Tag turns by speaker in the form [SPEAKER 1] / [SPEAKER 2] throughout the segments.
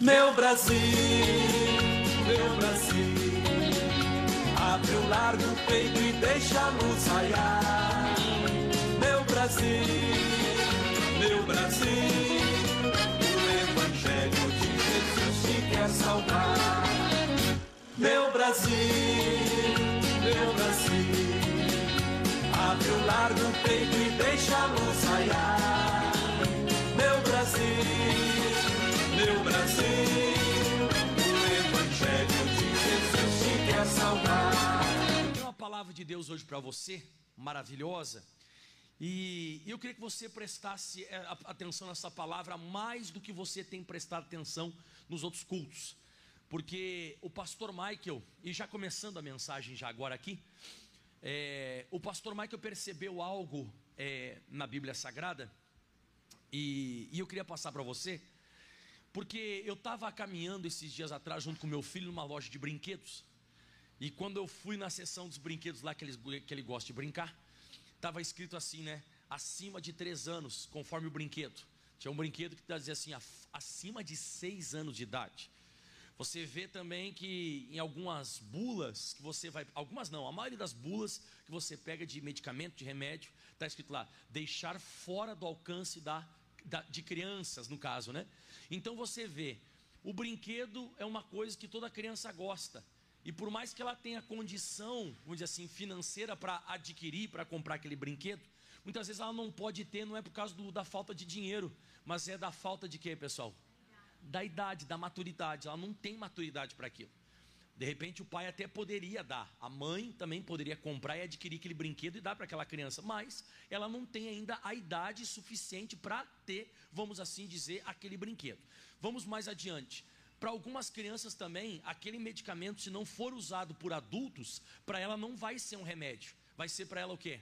[SPEAKER 1] Meu Brasil, meu Brasil, abre o largo peito e deixa a luz raiar. Meu Brasil, meu Brasil, o Evangelho de Jesus te quer salvar. Meu Brasil, meu Brasil, abre o largo peito e deixa a luz raiar. De
[SPEAKER 2] Deus hoje para você, maravilhosa. E eu queria que você prestasse a- atenção nessa palavra mais do que você tem prestado atenção nos outros cultos. Porque o pastor Michael, e já começando a mensagem já agora aqui, é, o pastor Michael percebeu algo é, na Bíblia Sagrada, e, e eu queria passar para você, porque eu estava caminhando esses dias atrás junto com meu filho numa loja de brinquedos. E quando eu fui na seção dos brinquedos lá que ele, que ele gosta de brincar, estava escrito assim, né? Acima de três anos, conforme o brinquedo. Tinha um brinquedo que dizia assim, "Af- acima de seis anos de idade. Você vê também que em algumas bulas que você vai. Algumas não, a maioria das bulas que você pega de medicamento, de remédio, está escrito lá, deixar fora do alcance da, da- de crianças, no caso, né? Então você vê, o brinquedo é uma coisa que toda criança gosta. E por mais que ela tenha condição, vamos dizer assim, financeira para adquirir, para comprar aquele brinquedo, muitas vezes ela não pode ter, não é por causa do- da falta de dinheiro, mas é da falta de quê, pessoal? da idade, da maturidade. Ela não tem maturidade para aquilo. De repente, o pai até poderia dar, a mãe também poderia comprar e adquirir aquele brinquedo e dar para aquela criança, mas ela não tem ainda a idade suficiente para ter, vamos assim dizer, aquele brinquedo. Vamos mais adiante. Para algumas crianças também, aquele medicamento, se não for usado por adultos, para ela não vai ser um remédio. Vai ser para ela o quê?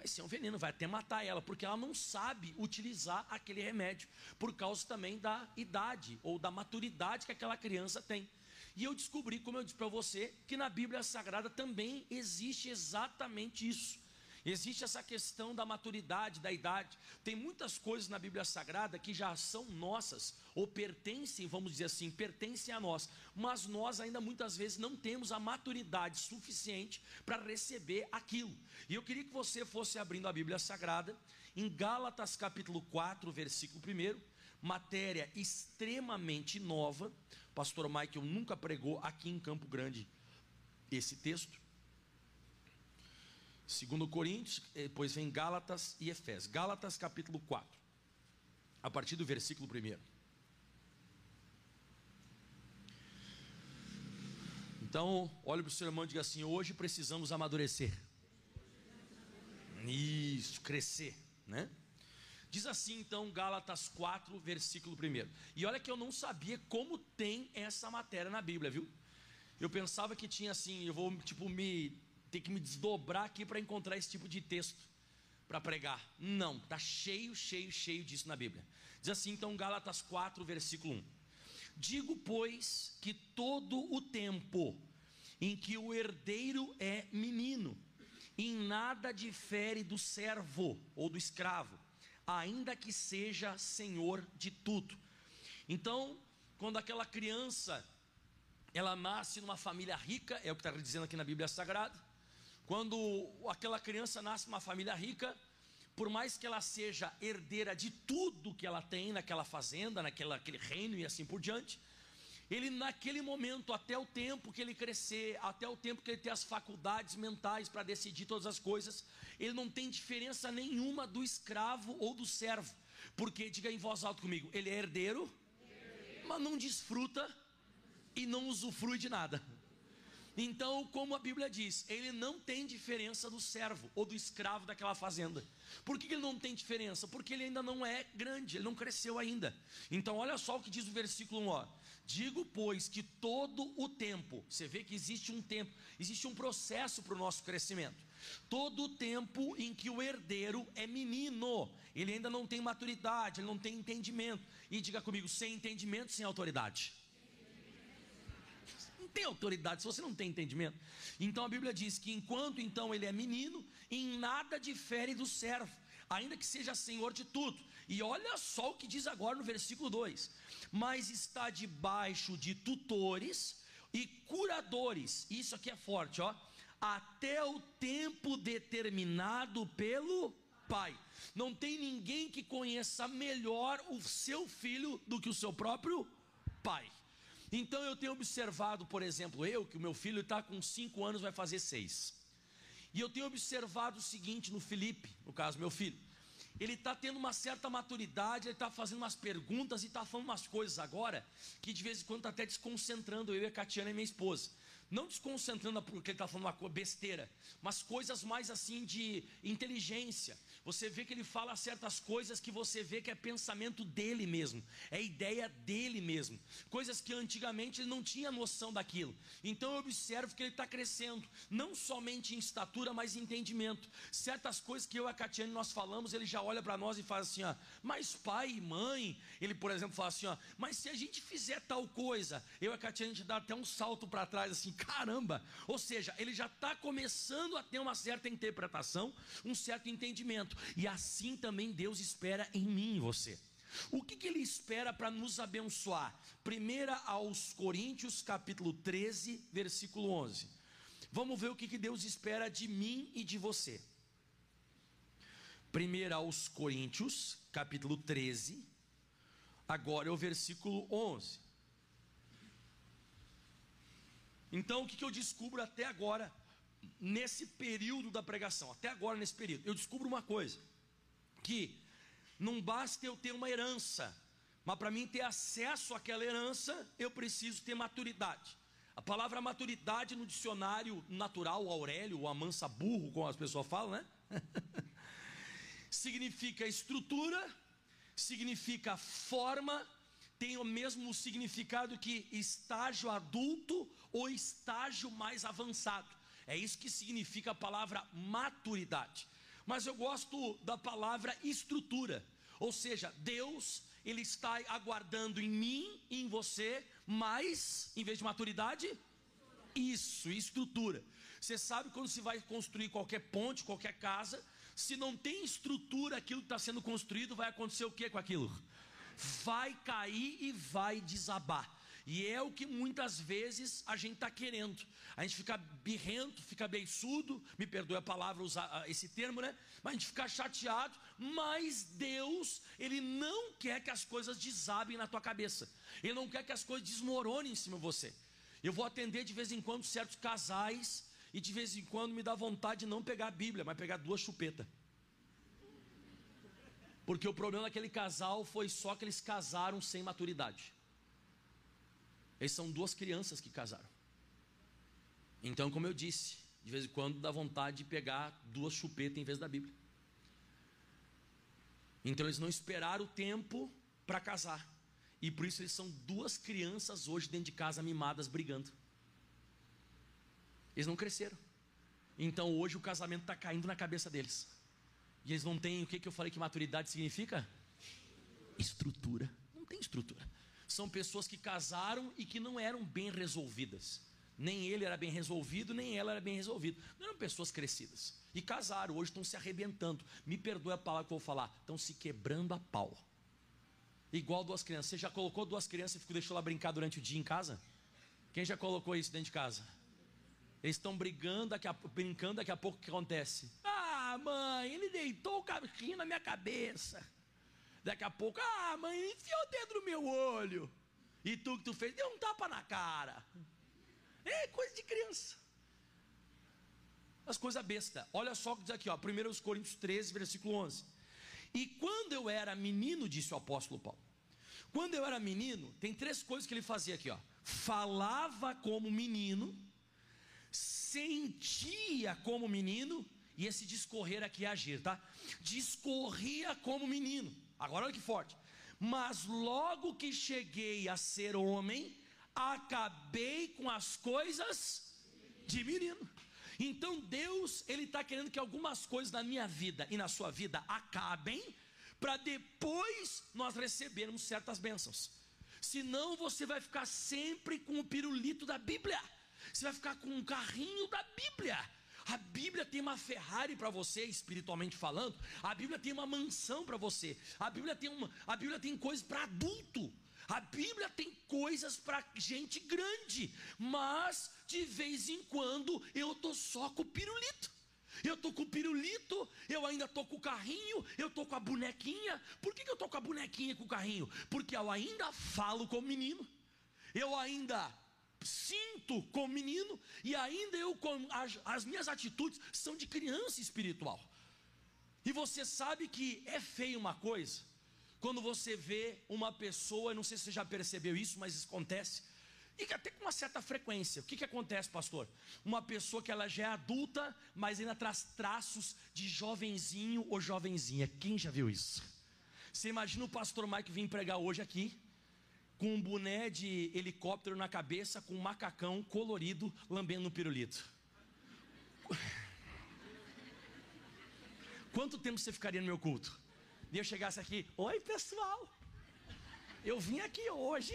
[SPEAKER 2] vai ser um veneno, vai até matar ela, porque ela não sabe utilizar aquele remédio, por causa também da idade ou da maturidade que aquela criança tem. E eu descobri, como eu disse para você, que na Bíblia Sagrada também existe exatamente isso. Existe essa questão da maturidade, da idade. Tem muitas coisas na Bíblia Sagrada que já são nossas, ou pertencem, vamos dizer assim, pertencem a nós, mas nós ainda muitas vezes não temos a maturidade suficiente para receber aquilo. E eu queria que você fosse abrindo a Bíblia Sagrada, em Gálatas capítulo 4, versículo 1, matéria extremamente nova. Pastor Michael nunca pregou aqui em Campo Grande esse texto. Segundo Coríntios, eh, depois vem Gálatas e Efésios. Gálatas capítulo 4, a partir do versículo 1. Então, olhe para o seu irmão e diga assim: hoje precisamos amadurecer. Isso, crescer, né? Diz assim então Gálatas 4, versículo 1. E olha que eu não sabia como tem essa matéria na Bíblia, viu? Eu pensava que tinha assim, eu vou tipo me ter que me desdobrar aqui para encontrar esse tipo de texto para pregar. Não, tá cheio, cheio, cheio disso na Bíblia. Diz assim então Gálatas 4, versículo 1. Digo, pois, que todo o tempo em que o herdeiro é menino, em nada difere do servo ou do escravo, ainda que seja senhor de tudo. Então, quando aquela criança ela nasce numa família rica, é o que está dizendo aqui na Bíblia Sagrada. Quando aquela criança nasce numa família rica, por mais que ela seja herdeira de tudo que ela tem naquela fazenda, naquela, naquele reino e assim por diante, ele naquele momento, até o tempo que ele crescer, até o tempo que ele ter as faculdades mentais para decidir todas as coisas, ele não tem diferença nenhuma do escravo ou do servo. Porque, diga em voz alta comigo, ele é herdeiro, mas não desfruta e não usufrui de nada. Então, como a Bíblia diz, ele não tem diferença do servo ou do escravo daquela fazenda. Por que ele não tem diferença? Porque ele ainda não é grande, ele não cresceu ainda. Então, olha só o que diz o versículo 1, ó. Digo, pois, que todo o tempo, você vê que existe um tempo, existe um processo para o nosso crescimento. Todo o tempo em que o herdeiro é menino, ele ainda não tem maturidade, ele não tem entendimento. E diga comigo, sem entendimento, sem autoridade tem autoridade se você não tem entendimento. Então a Bíblia diz que enquanto então ele é menino, em nada difere do servo, ainda que seja senhor de tudo. E olha só o que diz agora no versículo 2: Mas está debaixo de tutores e curadores. Isso aqui é forte, ó. Até o tempo determinado pelo Pai. Não tem ninguém que conheça melhor o seu filho do que o seu próprio pai. Então eu tenho observado, por exemplo, eu, que o meu filho está com 5 anos, vai fazer 6. E eu tenho observado o seguinte no Felipe, no caso, meu filho. Ele está tendo uma certa maturidade, ele está fazendo umas perguntas e está falando umas coisas agora que de vez em quando está até desconcentrando eu e a Catiana e minha esposa não desconcentrando porque ele está falando uma besteira, mas coisas mais assim de inteligência. Você vê que ele fala certas coisas que você vê que é pensamento dele mesmo, é ideia dele mesmo, coisas que antigamente ele não tinha noção daquilo. Então eu observo que ele está crescendo, não somente em estatura, mas em entendimento. Certas coisas que eu e a Catiane nós falamos, ele já olha para nós e faz assim: ó, mas pai e mãe, ele por exemplo fala assim: ó, mas se a gente fizer tal coisa, eu e a Catiane a gente dá até um salto para trás assim caramba! Ou seja, ele já está começando a ter uma certa interpretação, um certo entendimento. E assim também Deus espera em mim e você. O que, que ele espera para nos abençoar? Primeira aos Coríntios, capítulo 13, versículo 11. Vamos ver o que, que Deus espera de mim e de você. Primeira aos Coríntios, capítulo 13, agora é o versículo 11. Então, o que, que eu descubro até agora, nesse período da pregação, até agora nesse período? Eu descubro uma coisa: que não basta eu ter uma herança, mas para mim ter acesso àquela herança, eu preciso ter maturidade. A palavra maturidade no dicionário natural, Aurélio, o amansa burro, como as pessoas falam, né? significa estrutura, significa forma, tem o mesmo significado que estágio adulto ou estágio mais avançado. É isso que significa a palavra maturidade. Mas eu gosto da palavra estrutura. Ou seja, Deus, ele está aguardando em mim e em você mais, em vez de maturidade, isso, estrutura. Você sabe quando se vai construir qualquer ponte, qualquer casa, se não tem estrutura aquilo que está sendo construído, vai acontecer o que com aquilo? vai cair e vai desabar. E é o que muitas vezes a gente está querendo. A gente fica birrento, fica beiçudo, me perdoe a palavra usar ah, esse termo, né? Mas a gente fica chateado, mas Deus, Ele não quer que as coisas desabem na tua cabeça. Ele não quer que as coisas desmoronem em cima de você. Eu vou atender de vez em quando certos casais, e de vez em quando me dá vontade de não pegar a Bíblia, mas pegar duas chupetas. Porque o problema daquele casal foi só que eles casaram sem maturidade. Eles são duas crianças que casaram. Então, como eu disse, de vez em quando dá vontade de pegar duas chupetas em vez da Bíblia. Então eles não esperaram o tempo para casar. E por isso eles são duas crianças hoje dentro de casa mimadas brigando. Eles não cresceram. Então hoje o casamento está caindo na cabeça deles. E eles não têm o que, que eu falei que maturidade significa? Estrutura. Não tem estrutura. São pessoas que casaram e que não eram bem resolvidas. Nem ele era bem resolvido, nem ela era bem resolvida. Não eram pessoas crescidas. E casaram, hoje estão se arrebentando. Me perdoe a palavra que eu vou falar. Estão se quebrando a pau. Igual duas crianças. Você já colocou duas crianças e deixou ela brincar durante o dia em casa? Quem já colocou isso dentro de casa? Eles estão brigando, daqui a, brincando, daqui a pouco o que acontece? Ah, mãe, ele deitou o carrinho na minha cabeça. Daqui a pouco, ah, mãe, enfiou o dedo no meu olho. E tu que tu fez, deu um tapa na cara. É coisa de criança. As coisas besta. Olha só o que diz aqui, ó, 1 Coríntios 13, versículo 11. E quando eu era menino, disse o apóstolo Paulo. Quando eu era menino, tem três coisas que ele fazia aqui, ó. Falava como menino, sentia como menino e esse discorrer aqui é agir, tá? Discorria como menino. Agora olha que forte. Mas logo que cheguei a ser homem, acabei com as coisas de menino. Então Deus, Ele está querendo que algumas coisas na minha vida e na sua vida acabem, para depois nós recebermos certas bênçãos. Senão você vai ficar sempre com o pirulito da Bíblia, você vai ficar com um carrinho da Bíblia A Bíblia tem uma Ferrari para você, espiritualmente falando. A Bíblia tem uma mansão para você. A Bíblia tem uma, a Bíblia tem coisas para adulto. A Bíblia tem coisas para gente grande, mas de vez em quando eu tô só com o pirulito. Eu tô com o pirulito, eu ainda tô com o carrinho, eu tô com a bonequinha. Por que, que eu tô com a bonequinha e com o carrinho? Porque eu ainda falo com o menino. Eu ainda sinto como menino e ainda eu com as, as minhas atitudes são de criança espiritual. E você sabe que é feio uma coisa quando você vê uma pessoa, não sei se você já percebeu isso, mas isso acontece. E até com uma certa frequência. O que, que acontece, pastor? Uma pessoa que ela já é adulta, mas ainda traz traços de jovenzinho ou jovenzinha. Quem já viu isso? Você imagina o pastor Mike vir pregar hoje aqui, com um boné de helicóptero na cabeça, com um macacão colorido, lambendo no pirulito. Quanto tempo você ficaria no meu culto? E eu chegasse aqui, oi pessoal, eu vim aqui hoje.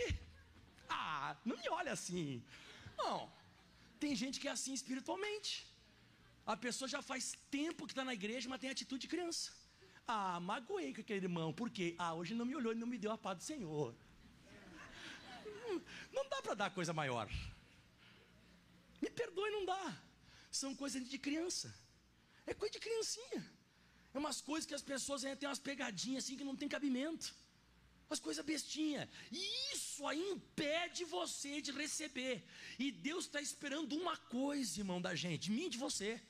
[SPEAKER 2] Ah, não me olha assim. Não, tem gente que é assim espiritualmente. A pessoa já faz tempo que está na igreja, mas tem atitude de criança. Ah, magoei com aquele irmão, por quê? Ah, hoje não me olhou e não me deu a paz do Senhor. Não dá para dar coisa maior. Me perdoe, não dá. São coisas de criança. É coisa de criancinha. É umas coisas que as pessoas têm umas pegadinhas assim que não tem cabimento. Umas coisas bestinhas. E isso aí impede você de receber. E Deus está esperando uma coisa, irmão, da gente, de mim e de você.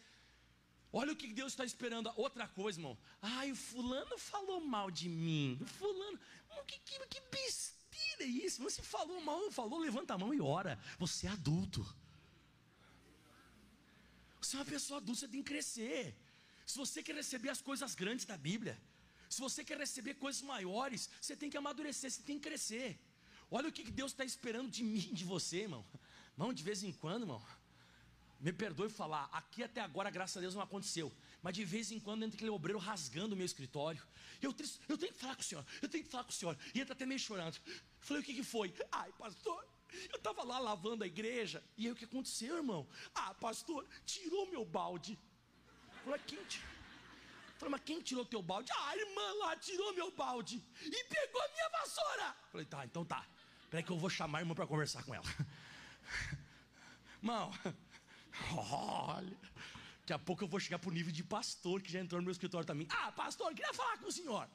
[SPEAKER 2] Olha o que Deus está esperando. Outra coisa, irmão. Ai, o fulano falou mal de mim. O fulano. Que, que, que besteira é isso? Você falou mal, falou, levanta a mão e ora. Você é adulto. Você é uma pessoa adulta, você tem que crescer. Se você quer receber as coisas grandes da Bíblia, se você quer receber coisas maiores, você tem que amadurecer, você tem que crescer. Olha o que Deus está esperando de mim, de você, irmão. Não, de vez em quando, irmão. Me perdoe falar, aqui até agora, graças a Deus, não aconteceu. Mas de vez em quando entra aquele obreiro rasgando o meu escritório. Eu, eu tenho que falar com o senhor, eu tenho que falar com o senhor. E entra até meio chorando. Falei, o que, que foi? Ai, pastor, eu estava lá lavando a igreja. E aí o que aconteceu, irmão? Ah, pastor, tirou meu balde. Falei, quem? Falei, mas quem tirou teu balde? Ah, a irmã lá tirou meu balde e pegou a minha vassoura. Falei, tá, então tá. Peraí que eu vou chamar a irmã para conversar com ela. Irmão, olha, daqui a pouco eu vou chegar pro nível de pastor que já entrou no meu escritório também. Ah, pastor, queria falar com o senhor.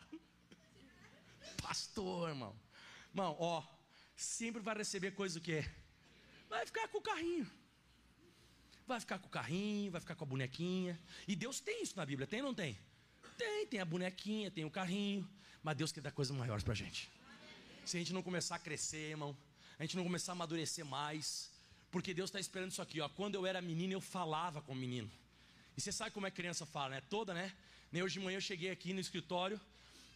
[SPEAKER 2] Pastor, irmão. Irmão, ó, sempre vai receber coisa o quê? Vai ficar com o carrinho. Vai ficar com o carrinho, vai ficar com a bonequinha. E Deus tem isso na Bíblia, tem ou não tem? Tem, tem a bonequinha, tem o carrinho, mas Deus quer dar coisas maiores para a gente. Se a gente não começar a crescer, irmão, a gente não começar a amadurecer mais, porque Deus está esperando isso aqui, ó. Quando eu era menino, eu falava com o menino. E você sabe como é que criança fala, né? Toda, né? Nem hoje de manhã eu cheguei aqui no escritório,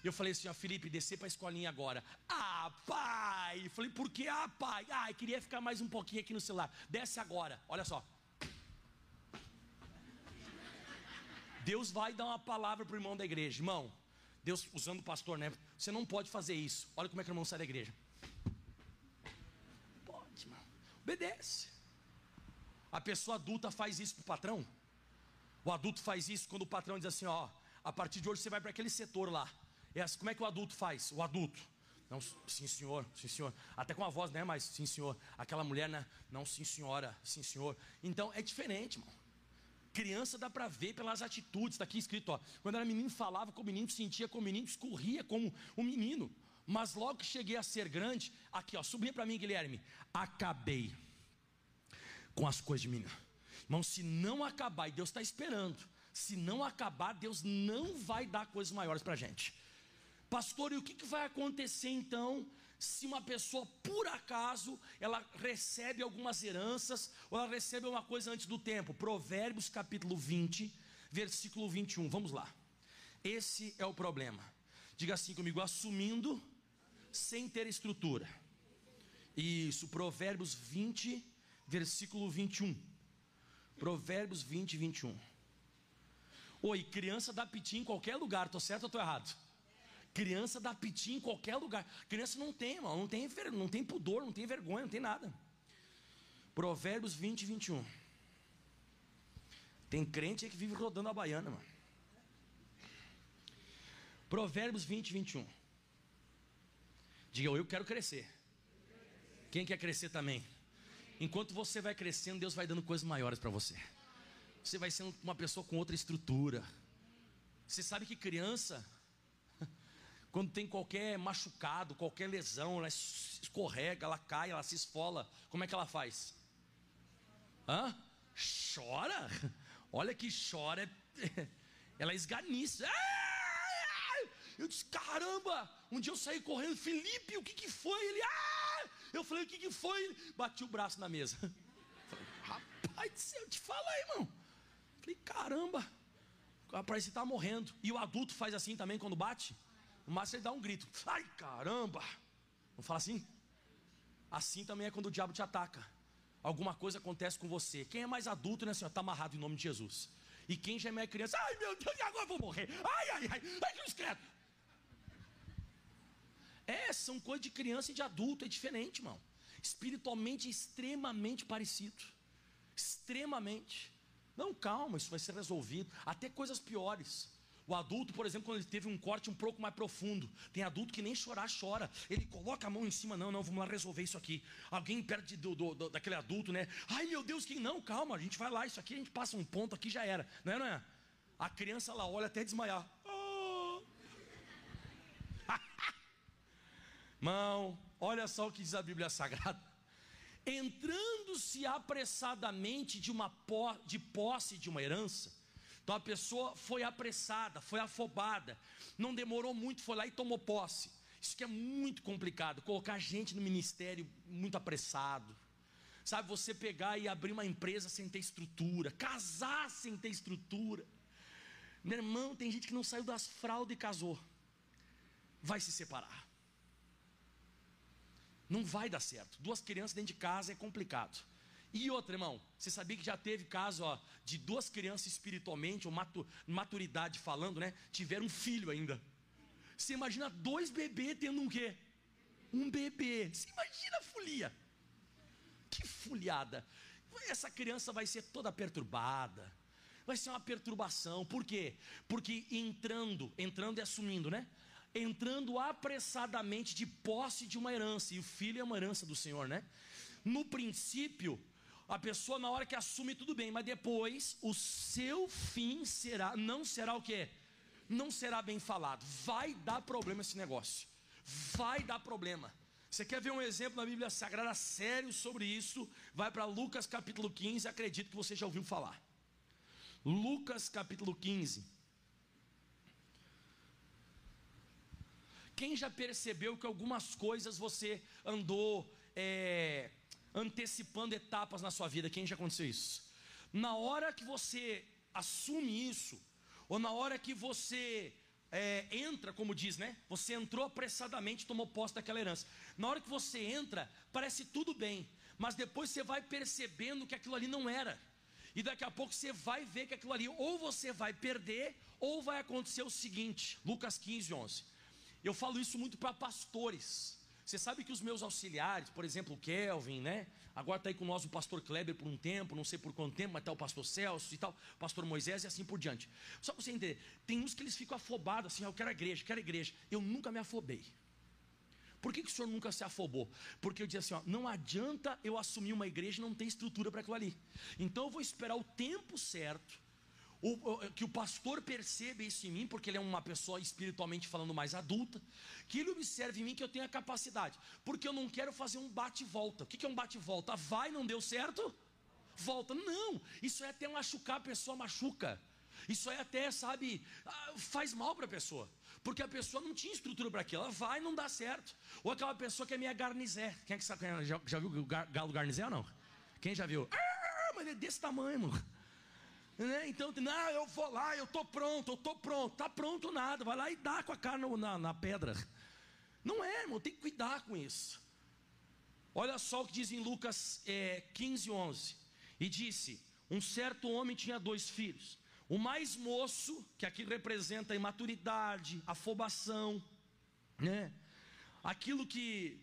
[SPEAKER 2] eu falei assim, ó, Felipe, descer para a escolinha agora. Ah, pai! Eu falei, por que? Ah, pai! Ah, eu queria ficar mais um pouquinho aqui no celular. Desce agora, olha só. Deus vai dar uma palavra para o irmão da igreja. Irmão, Deus usando o pastor, né? Você não pode fazer isso. Olha como é que o irmão sai da igreja. Pode, irmão. Obedece. A pessoa adulta faz isso para o patrão. O adulto faz isso quando o patrão diz assim: ó, a partir de hoje você vai para aquele setor lá. É assim, como é que o adulto faz? O adulto. Não, sim senhor, sim senhor. Até com a voz, né? Mas sim senhor. Aquela mulher, né? Não, sim senhora, sim senhor. Então é diferente, irmão. Criança dá para ver pelas atitudes, está aqui escrito, ó. Quando era menino, falava com o menino, sentia com o menino, escorria como o menino. Mas logo que cheguei a ser grande, aqui, ó, subia para mim, Guilherme. Acabei com as coisas de menino. Irmão, se não acabar, e Deus está esperando, se não acabar, Deus não vai dar coisas maiores para a gente. Pastor, e o que, que vai acontecer então se uma pessoa, por acaso, ela recebe algumas heranças, ou ela recebe uma coisa antes do tempo. Provérbios capítulo 20, versículo 21. Vamos lá. Esse é o problema. Diga assim comigo: assumindo sem ter estrutura. Isso, Provérbios 20, versículo 21. Provérbios 20, 21. Oi, criança dá piti em qualquer lugar, tô certo ou tô errado? Criança dá piti em qualquer lugar. Criança não tem, irmão, não tem, não tem pudor, não tem vergonha, não tem nada. Provérbios 20, 21. Tem crente que vive rodando a baiana, mano. Provérbios 20, 21. Diga, eu quero crescer. Quem quer crescer também? Enquanto você vai crescendo, Deus vai dando coisas maiores para você. Você vai sendo uma pessoa com outra estrutura. Você sabe que criança, quando tem qualquer machucado, qualquer lesão, ela escorrega, ela cai, ela se esfola. Como é que ela faz? Hã? Chora? Olha que chora. Ela esganiça. Eu disse: caramba! Um dia eu saí correndo, Felipe, o que, que foi? Ele, ah! Eu falei: o que, que foi? Bati o braço na mesa. Falei, Rapaz do céu, te fala aí, irmão. Falei: caramba, parece que está morrendo. E o adulto faz assim também quando bate. O máximo ele dá um grito: ai caramba! Não fala assim? Assim também é quando o diabo te ataca. Alguma coisa acontece com você. Quem é mais adulto, né, senhor? Está amarrado em nome de Jesus. E quem já é mais criança, ai meu Deus, agora eu vou morrer. Ai, ai, ai, ai, que credo. É, são coisas de criança e de adulto, é diferente, irmão. Espiritualmente extremamente parecido. Extremamente. Não, calma, isso vai ser resolvido. Até coisas piores. O adulto, por exemplo, quando ele teve um corte um pouco mais profundo, tem adulto que nem chorar chora. Ele coloca a mão em cima, não, não, vamos lá resolver isso aqui. Alguém perto do, do, do, daquele adulto, né? Ai meu Deus, que não, calma, a gente vai lá, isso aqui a gente passa um ponto aqui já era. Não é, não é? A criança ela olha até desmaiar. Mão, olha só o que diz a Bíblia Sagrada. Entrando-se apressadamente de uma de posse de uma herança. Então a pessoa foi apressada, foi afobada, não demorou muito, foi lá e tomou posse. Isso que é muito complicado, colocar gente no ministério muito apressado. Sabe, você pegar e abrir uma empresa sem ter estrutura, casar sem ter estrutura. Meu irmão, tem gente que não saiu das fraldas e casou. Vai se separar. Não vai dar certo. Duas crianças dentro de casa é complicado. E outra, irmão, você sabia que já teve caso ó, de duas crianças espiritualmente, ou maturidade falando, né? Tiveram um filho ainda. Você imagina dois bebês tendo um quê? Um bebê. Você imagina a folia. Que foliada. Essa criança vai ser toda perturbada. Vai ser uma perturbação. Por quê? Porque entrando, entrando e assumindo, né? Entrando apressadamente de posse de uma herança, e o filho é uma herança do Senhor, né? No princípio, a pessoa na hora que assume tudo bem, mas depois o seu fim será, não será o que? Não será bem falado. Vai dar problema esse negócio. Vai dar problema. Você quer ver um exemplo na Bíblia Sagrada sério sobre isso? Vai para Lucas capítulo 15, acredito que você já ouviu falar. Lucas capítulo 15. Quem já percebeu que algumas coisas você andou é, antecipando etapas na sua vida? Quem já aconteceu isso? Na hora que você assume isso, ou na hora que você é, entra, como diz, né? Você entrou apressadamente, tomou posse daquela herança. Na hora que você entra, parece tudo bem, mas depois você vai percebendo que aquilo ali não era. E daqui a pouco você vai ver que aquilo ali, ou você vai perder, ou vai acontecer o seguinte: Lucas 15, 11. Eu falo isso muito para pastores. Você sabe que os meus auxiliares, por exemplo, o Kelvin, né? Agora está aí com nós o pastor Kleber por um tempo, não sei por quanto tempo, mas está o pastor Celso e tal, o pastor Moisés e assim por diante. Só para você entender, tem uns que eles ficam afobados assim, ah, eu quero a igreja, quero a igreja. Eu nunca me afobei. Por que, que o senhor nunca se afobou? Porque eu disse assim: ó, não adianta eu assumir uma igreja e não ter estrutura para aquilo ali. Então eu vou esperar o tempo certo o, que o pastor perceba isso em mim, porque ele é uma pessoa espiritualmente falando mais adulta, que ele observe em mim que eu tenho a capacidade, porque eu não quero fazer um bate-volta. O que é um bate-volta? Vai, não deu certo? Volta. Não, isso é até machucar, a pessoa machuca. Isso é até, sabe, ah, faz mal para a pessoa. Porque a pessoa não tinha estrutura para aquilo. Ela vai e não dá certo. Ou aquela pessoa que é minha garnizé. Quem é que sabe? Já, já viu o galo garnizé ou não? Quem já viu? Ah, mas é desse tamanho, mano. Né? Então, não, eu vou lá, eu estou pronto, eu estou pronto. Está pronto nada, vai lá e dá com a cara na, na pedra. Não é, irmão, tem que cuidar com isso. Olha só o que diz em Lucas é, 15, 11. E disse: Um certo homem tinha dois filhos. O mais moço, que aqui representa a imaturidade, afobação, né? aquilo que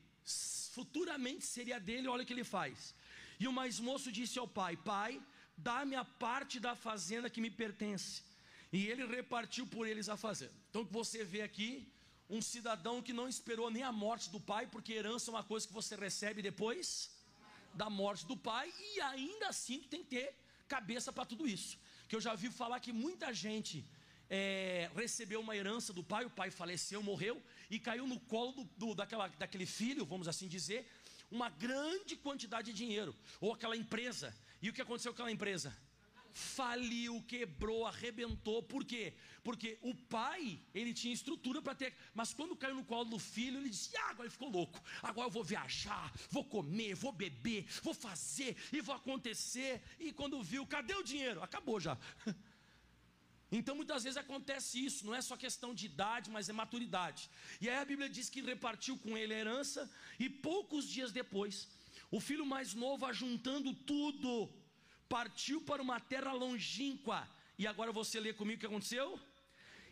[SPEAKER 2] futuramente seria dele, olha o que ele faz. E o mais moço disse ao pai: Pai, dá-me a parte da fazenda que me pertence. E ele repartiu por eles a fazenda. Então você vê aqui um cidadão que não esperou nem a morte do pai, porque herança é uma coisa que você recebe depois da morte do pai, e ainda assim tem que ter cabeça para tudo isso. Que eu já vi falar que muita gente é, recebeu uma herança do pai, o pai faleceu, morreu, e caiu no colo do, do, daquela, daquele filho, vamos assim dizer, uma grande quantidade de dinheiro, ou aquela empresa. E o que aconteceu com aquela empresa? faliu, quebrou, arrebentou. Por quê? Porque o pai, ele tinha estrutura para ter, mas quando caiu no colo do filho, ele disse: ah, agora ele ficou louco. Agora eu vou viajar, vou comer, vou beber, vou fazer e vou acontecer. E quando viu, cadê o dinheiro? Acabou já. Então muitas vezes acontece isso, não é só questão de idade, mas é maturidade. E aí a Bíblia diz que repartiu com ele a herança, e poucos dias depois, o filho mais novo, ajuntando tudo, partiu para uma terra longínqua. E agora você lê comigo o que aconteceu?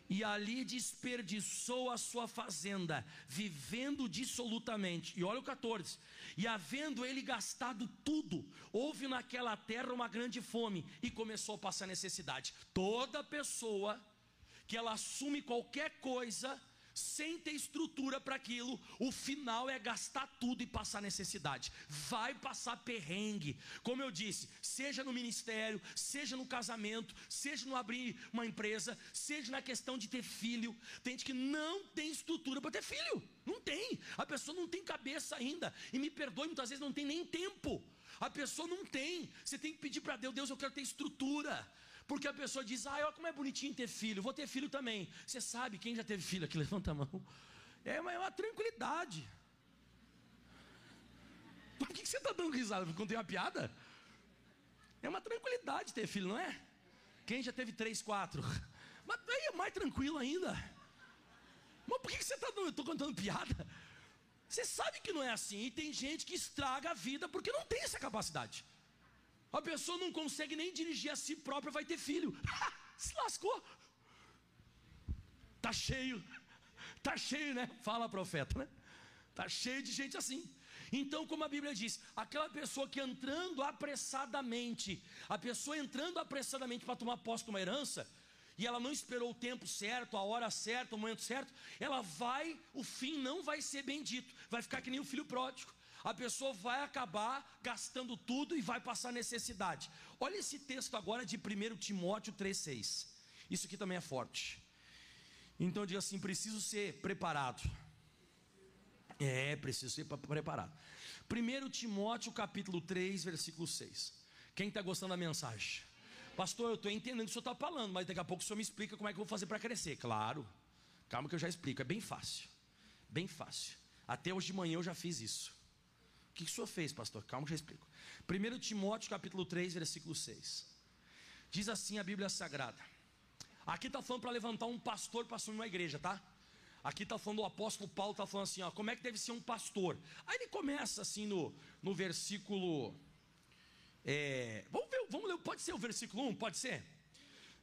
[SPEAKER 2] E ali desperdiçou a sua fazenda, vivendo dissolutamente. E olha o 14: E havendo ele gastado tudo, houve naquela terra uma grande fome, e começou a passar necessidade. Toda pessoa que ela assume qualquer coisa, sem ter estrutura para aquilo, o final é gastar tudo e passar necessidade. Vai passar perrengue. Como eu disse, seja no ministério, seja no casamento, seja no abrir uma empresa, seja na questão de ter filho. Tem gente que não tem estrutura para ter filho. Não tem. A pessoa não tem cabeça ainda. E me perdoe, muitas vezes não tem nem tempo. A pessoa não tem. Você tem que pedir para Deus, Deus, eu quero ter estrutura. Porque a pessoa diz, ah, olha como é bonitinho ter filho, vou ter filho também. Você sabe, quem já teve filho aqui, levanta a mão. É uma, é uma tranquilidade. Por que, você está dando risada? Porque tem uma piada? É uma tranquilidade ter filho, não é? Quem já teve três, quatro? Mas aí é mais tranquilo ainda. Mas por que, que você está dando? Eu estou contando piada. Você sabe que não é assim. E tem gente que estraga a vida porque não tem essa capacidade. A pessoa não consegue nem dirigir a si própria, vai ter filho. Se lascou. Tá cheio. Tá cheio, né? Fala profeta, né? Tá cheio de gente assim. Então, como a Bíblia diz, aquela pessoa que entrando apressadamente, a pessoa entrando apressadamente para tomar posse de uma herança, e ela não esperou o tempo certo, a hora certa, o momento certo, ela vai, o fim não vai ser bendito, vai ficar que nem o filho pródigo a pessoa vai acabar gastando tudo e vai passar necessidade. Olha esse texto agora de 1 Timóteo 3,6. Isso aqui também é forte. Então diz assim: preciso ser preparado. É, preciso ser preparado. 1 Timóteo capítulo 3, versículo 6. Quem está gostando da mensagem? Pastor, eu estou entendendo o que o senhor está falando, mas daqui a pouco o senhor me explica como é que eu vou fazer para crescer. Claro, calma que eu já explico, é bem fácil. Bem fácil. Até hoje de manhã eu já fiz isso. O que, o senhor fez, pastor? Calma que eu explico. 1 Timóteo capítulo 3, versículo 6. Diz assim a Bíblia Sagrada. Aqui está falando para levantar um pastor para assumir uma igreja, tá? Aqui está falando o apóstolo Paulo, está falando assim, ó, como é que deve ser um pastor? Aí ele começa assim no, no versículo. É, vamos ver, vamos ler, pode ser o versículo 1, pode ser?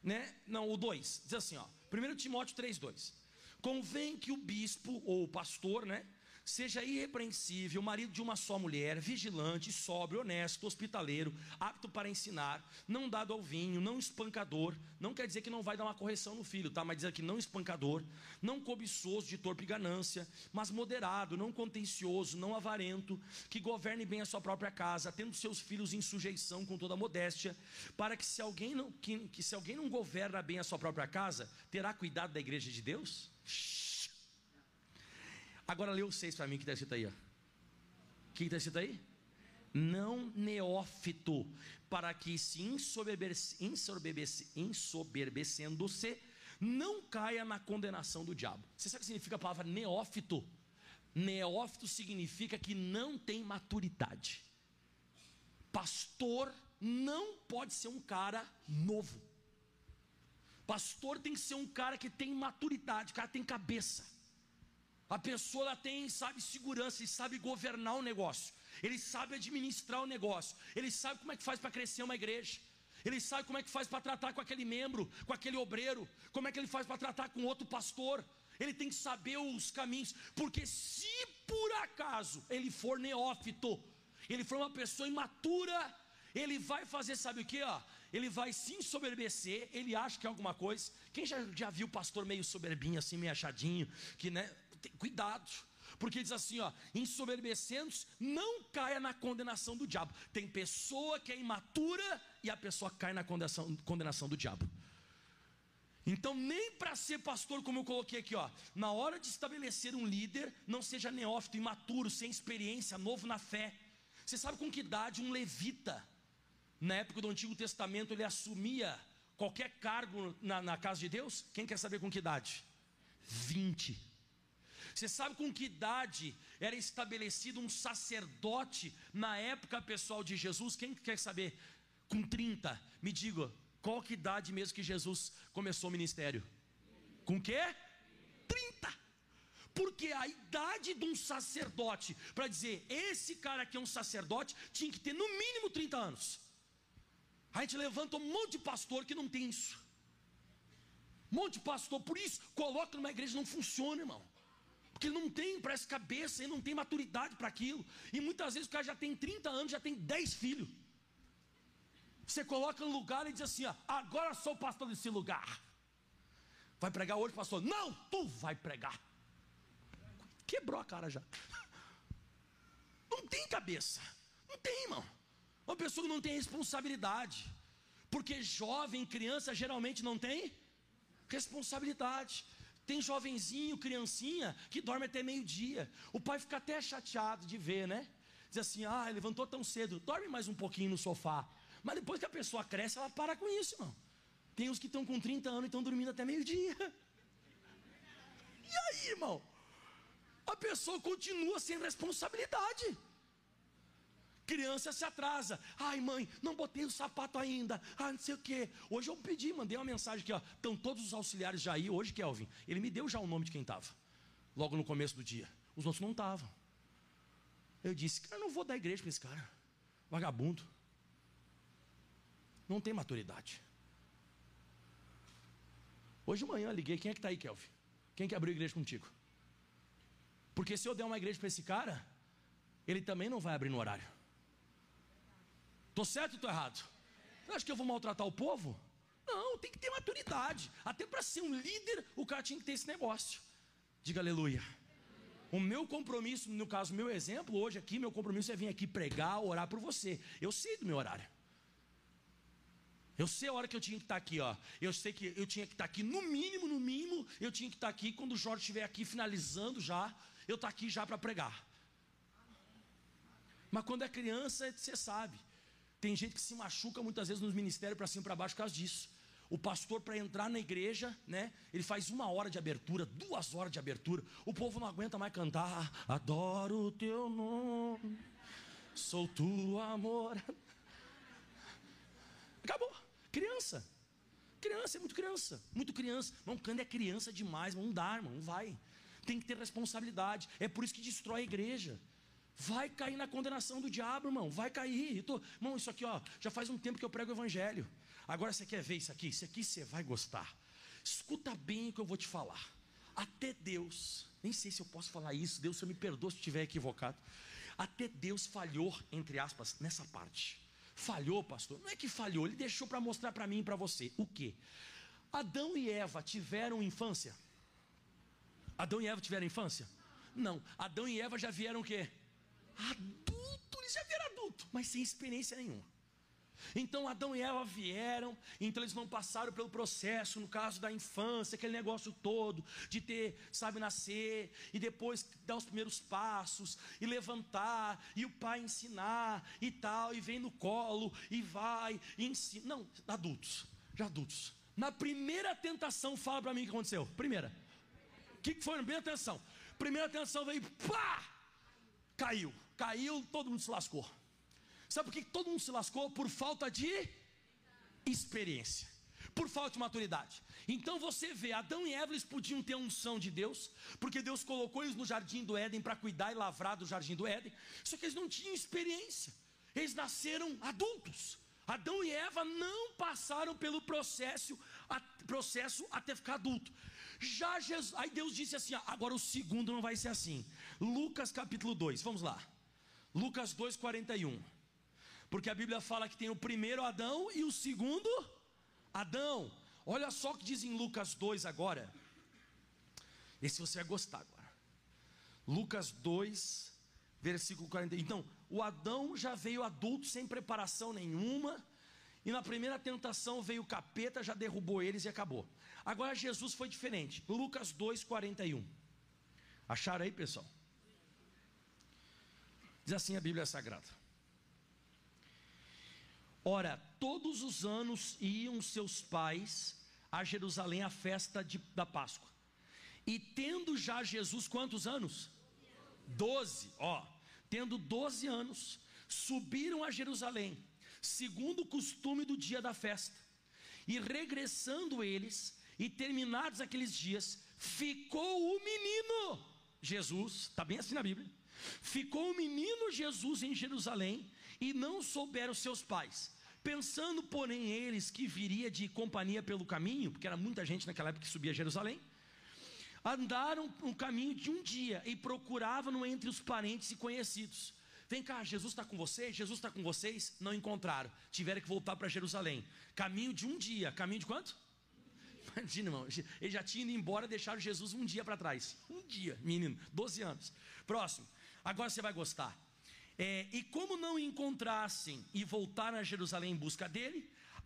[SPEAKER 2] Né? Não, o 2. Diz assim, ó, 1 Timóteo 3, 2. Convém que o bispo ou o pastor, né? Seja irrepreensível, marido de uma só mulher, vigilante, sóbrio, honesto, hospitaleiro, apto para ensinar, não dado ao vinho, não espancador. Não quer dizer que não vai dar uma correção no filho, tá? Mas diz aqui não espancador, não cobiçoso de torpe ganância, mas moderado, não contencioso, não avarento, que governe bem a sua própria casa, tendo seus filhos em sujeição com toda modéstia, para que se alguém não, que, que se alguém não governa bem a sua própria casa, terá cuidado da igreja de Deus? Agora lê o 6 para mim que está escrito aí. O que está escrito aí? Não neófito, para que se ensoberbecendo-se, não caia na condenação do diabo. Você sabe o que significa a palavra neófito? Neófito significa que não tem maturidade. Pastor não pode ser um cara novo. Pastor tem que ser um cara que tem maturidade, o cara tem cabeça. A pessoa ela tem, sabe, segurança e sabe governar o negócio. Ele sabe administrar o negócio. Ele sabe como é que faz para crescer uma igreja. Ele sabe como é que faz para tratar com aquele membro, com aquele obreiro, como é que ele faz para tratar com outro pastor. Ele tem que saber os caminhos, porque se por acaso ele for neófito, ele for uma pessoa imatura, ele vai fazer, sabe o que? Ele vai se ensoberbecer, ele acha que é alguma coisa. Quem já, já viu o pastor meio soberbinho, assim, meio achadinho, que, né? Cuidado. Porque diz assim, ó, ensoberbecendo não caia na condenação do diabo. Tem pessoa que é imatura e a pessoa cai na condenação, condenação do diabo. Então, nem para ser pastor, como eu coloquei aqui, ó, na hora de estabelecer um líder, não seja neófito, imaturo, sem experiência, novo na fé. Você sabe com que idade um levita, na época do Antigo Testamento, ele assumia qualquer cargo na, na casa de Deus? Quem quer saber com que idade? 20. Você sabe com que idade era estabelecido um sacerdote na época pessoal de Jesus? Quem quer saber? Com 30. Me diga, qual que idade mesmo que Jesus começou o ministério? Com quê? 30. Porque a idade de um sacerdote, para dizer, esse cara aqui é um sacerdote, tinha que ter no mínimo 30 anos. A gente levanta um monte de pastor que não tem isso. Um monte de pastor, por isso, coloca numa igreja não funciona, irmão. Porque não tem, parece cabeça, e não tem maturidade para aquilo. E muitas vezes o cara já tem 30 anos, já tem 10 filhos. Você coloca no lugar e diz assim: ó, agora sou pastor desse lugar. Vai pregar hoje, pastor? Não, tu vai pregar. Quebrou a cara já. Não tem cabeça. Não tem, irmão. Uma pessoa que não tem responsabilidade. Porque jovem, criança, geralmente não tem responsabilidade. Tem jovenzinho, criancinha, que dorme até meio-dia. O pai fica até chateado de ver, né? Diz assim: ah, levantou tão cedo, dorme mais um pouquinho no sofá. Mas depois que a pessoa cresce, ela para com isso, irmão. Tem os que estão com 30 anos e estão dormindo até meio-dia. E aí, irmão? A pessoa continua sem responsabilidade. Criança se atrasa. Ai, mãe, não botei o sapato ainda. Ah, não sei o quê. Hoje eu pedi, mandei uma mensagem aqui, ó. Estão todos os auxiliares já aí. Hoje, Kelvin, ele me deu já o nome de quem estava. Logo no começo do dia. Os outros não estavam. Eu disse, cara, não vou dar igreja para esse cara. Vagabundo não tem maturidade. Hoje de manhã liguei, quem é que está aí, Kelvin? Quem que abriu a igreja contigo? Porque se eu der uma igreja para esse cara, ele também não vai abrir no horário. Estou certo ou estou errado? Você acha que eu vou maltratar o povo? Não, tem que ter maturidade. Até para ser um líder, o cara tinha que ter esse negócio. Diga aleluia. O meu compromisso, no caso, meu exemplo, hoje aqui, meu compromisso é vir aqui pregar, orar por você. Eu sei do meu horário. Eu sei a hora que eu tinha que estar aqui, ó. Eu sei que eu tinha que estar aqui, no mínimo, no mínimo, eu tinha que estar aqui quando o Jorge estiver aqui finalizando já, eu estar aqui já para pregar. Mas quando é criança, você sabe. Tem gente que se machuca muitas vezes nos ministérios para cima e para baixo por causa disso. O pastor, para entrar na igreja, né? Ele faz uma hora de abertura, duas horas de abertura. O povo não aguenta mais cantar. Adoro o teu nome, sou tu amor. Acabou. Criança. Criança é muito criança, muito criança. Não, quando é criança demais, não dá, irmão, não vai. Tem que ter responsabilidade. É por isso que destrói a igreja. Vai cair na condenação do diabo, irmão. Vai cair. Tô... Irmão, isso aqui, ó, já faz um tempo que eu prego o evangelho. Agora você quer ver isso aqui? Isso aqui você vai gostar. Escuta bem o que eu vou te falar. Até Deus, nem sei se eu posso falar isso, Deus, se eu me perdoa se estiver equivocado. Até Deus falhou, entre aspas, nessa parte. Falhou, pastor? Não é que falhou, ele deixou para mostrar para mim e para você. O que? Adão e Eva tiveram infância? Adão e Eva tiveram infância? Não. Adão e Eva já vieram o quê? Adulto, eles já vieram adulto, mas sem experiência nenhuma. Então Adão e Eva vieram, então eles não passaram pelo processo, no caso da infância, aquele negócio todo, de ter, sabe, nascer, e depois dar os primeiros passos, e levantar, e o pai ensinar, e tal, e vem no colo, e vai, e ensina. Não, adultos, já adultos. Na primeira tentação, fala para mim o que aconteceu. Primeira. O que foi primeira tentação? Primeira tentação veio, pá! Caiu. Caiu, todo mundo se lascou. Sabe por que todo mundo se lascou? Por falta de experiência, por falta de maturidade. Então você vê, Adão e Eva eles podiam ter a unção de Deus, porque Deus colocou eles no jardim do Éden para cuidar e lavrar do jardim do Éden, só que eles não tinham experiência, eles nasceram adultos. Adão e Eva não passaram pelo processo, a, processo até ficar adulto. Já Jesus, aí Deus disse assim: agora o segundo não vai ser assim. Lucas capítulo 2, vamos lá. Lucas 2, 41. Porque a Bíblia fala que tem o primeiro Adão e o segundo Adão. Olha só o que diz em Lucas 2 agora. Esse você vai gostar agora. Lucas 2, versículo 40. Então, o Adão já veio adulto sem preparação nenhuma. E na primeira tentação veio o capeta, já derrubou eles e acabou. Agora Jesus foi diferente. Lucas 2, 41. Acharam aí, pessoal? Diz assim a Bíblia Sagrada. Ora, todos os anos iam seus pais a Jerusalém à festa de, da Páscoa. E tendo já Jesus quantos anos? Doze, ó. Tendo doze anos, subiram a Jerusalém, segundo o costume do dia da festa. E regressando eles, e terminados aqueles dias, ficou o menino Jesus, está bem assim na Bíblia. Ficou o menino Jesus em Jerusalém e não souberam seus pais. Pensando, porém, eles que viria de companhia pelo caminho, porque era muita gente naquela época que subia a Jerusalém, andaram um caminho de um dia e procuravam entre os parentes e conhecidos. Vem cá, Jesus está com vocês? Jesus está com vocês? Não encontraram, tiveram que voltar para Jerusalém. Caminho de um dia, caminho de quanto? Imagina, irmão, ele já tinha ido embora, deixaram Jesus um dia para trás. Um dia, menino, 12 anos. Próximo, agora você vai gostar. É, e como não encontrassem e voltaram a Jerusalém em busca dele,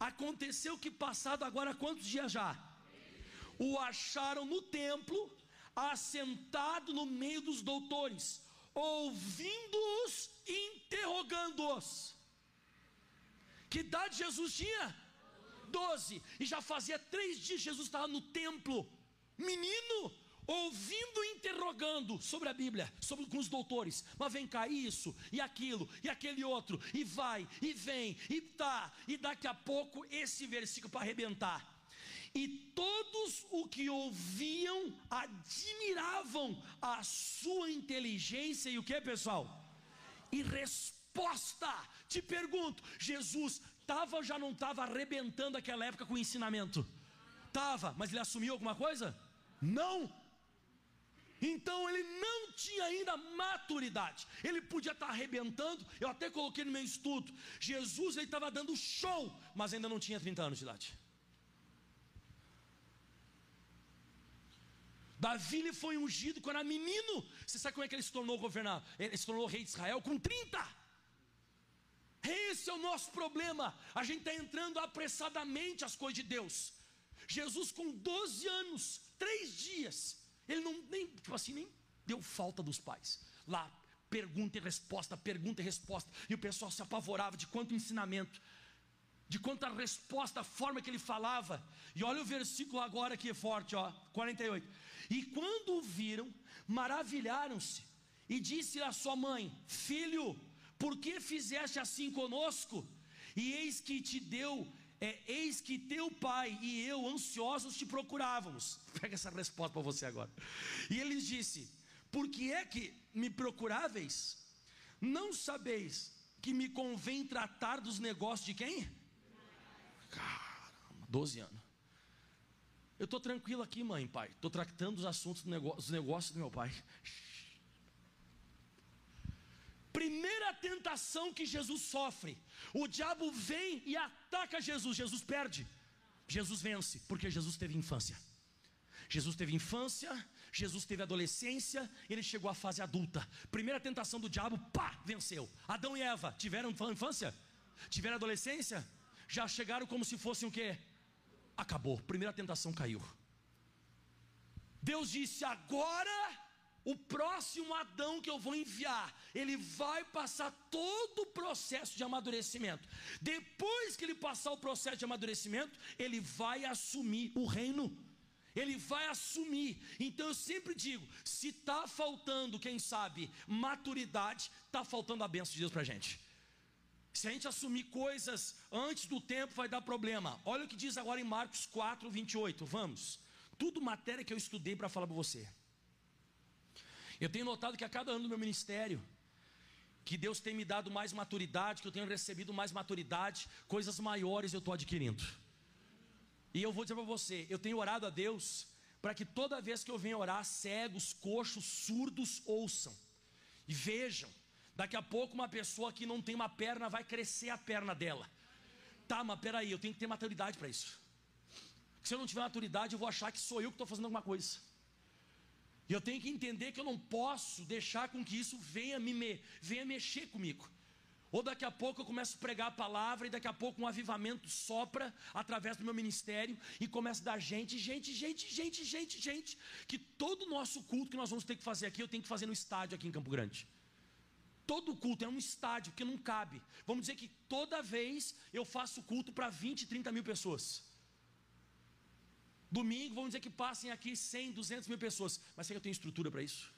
[SPEAKER 2] aconteceu que, passado agora quantos dias já? O acharam no templo, assentado no meio dos doutores, ouvindo-os e interrogando-os. Que idade Jesus tinha? Doze. E já fazia três dias Jesus estava no templo, menino, ouvindo e interrogando sobre a Bíblia, sobre com os doutores. Mas vem cá, isso e aquilo e aquele outro, e vai e vem e tá, e daqui a pouco esse versículo para arrebentar. E todos o que ouviam admiravam a sua inteligência e o que, pessoal? E resposta. Te pergunto, Jesus estava ou já não estava arrebentando aquela época com o ensinamento? Estava, mas ele assumiu alguma coisa? Não. Então ele não tinha ainda maturidade. Ele podia estar arrebentando. Eu até coloquei no meu estudo. Jesus ele estava dando show, mas ainda não tinha 30 anos de idade. Davi ele foi ungido quando era menino. Você sabe como é que ele se tornou governador? Ele se tornou rei de Israel com 30. Esse é o nosso problema. A gente está entrando apressadamente as coisas de Deus. Jesus com 12 anos, três dias, ele não nem, tipo assim, nem deu falta dos pais. Lá, pergunta e resposta, pergunta e resposta. E o pessoal se apavorava de quanto ensinamento, de quanta resposta, a forma que ele falava. E olha o versículo agora que é forte, ó, 48. E quando o viram, maravilharam-se. E disse a sua mãe: Filho, por que fizeste assim conosco? E eis que te deu é, eis que teu pai e eu, ansiosos, te procurávamos. Pega essa resposta para você agora. E ele disse: Por que é que me procuráveis? Não sabeis que me convém tratar dos negócios de quem? Caramba, 12 anos. Eu estou tranquilo aqui, mãe, pai. Estou tratando os assuntos dos negócios do meu pai. Primeira tentação que Jesus sofre, o diabo vem e ataca Jesus, Jesus perde, Jesus vence, porque Jesus teve infância. Jesus teve infância, Jesus teve adolescência, ele chegou à fase adulta. Primeira tentação do diabo, pá, venceu. Adão e Eva tiveram infância? Tiveram adolescência? Já chegaram como se fossem o quê? Acabou. Primeira tentação caiu. Deus disse: agora o próximo Adão que eu vou enviar, ele vai passar todo o processo de amadurecimento. Depois que ele passar o processo de amadurecimento, ele vai assumir o reino. Ele vai assumir. Então eu sempre digo: se está faltando, quem sabe, maturidade, está faltando a bênção de Deus para a gente. Se a gente assumir coisas antes do tempo, vai dar problema. Olha o que diz agora em Marcos 4, 28. Vamos. Tudo matéria que eu estudei para falar para você. Eu tenho notado que a cada ano do meu ministério, que Deus tem me dado mais maturidade, que eu tenho recebido mais maturidade, coisas maiores eu estou adquirindo. E eu vou dizer para você, eu tenho orado a Deus para que toda vez que eu venho orar, cegos, coxos, surdos ouçam e vejam. Daqui a pouco, uma pessoa que não tem uma perna vai crescer a perna dela. Tá, mas peraí, eu tenho que ter maturidade para isso. Se eu não tiver maturidade, eu vou achar que sou eu que estou fazendo alguma coisa. E eu tenho que entender que eu não posso deixar com que isso venha me, venha mexer comigo. Ou daqui a pouco eu começo a pregar a palavra e daqui a pouco um avivamento sopra através do meu ministério e começa a dar gente, gente, gente, gente, gente, gente, que todo o nosso culto que nós vamos ter que fazer aqui, eu tenho que fazer no estádio aqui em Campo Grande. Todo culto é um estádio, porque não cabe. Vamos dizer que toda vez eu faço culto para 20, 30 mil pessoas. Domingo, vamos dizer que passem aqui 100, 200 mil pessoas. Mas será que eu tenho estrutura para isso?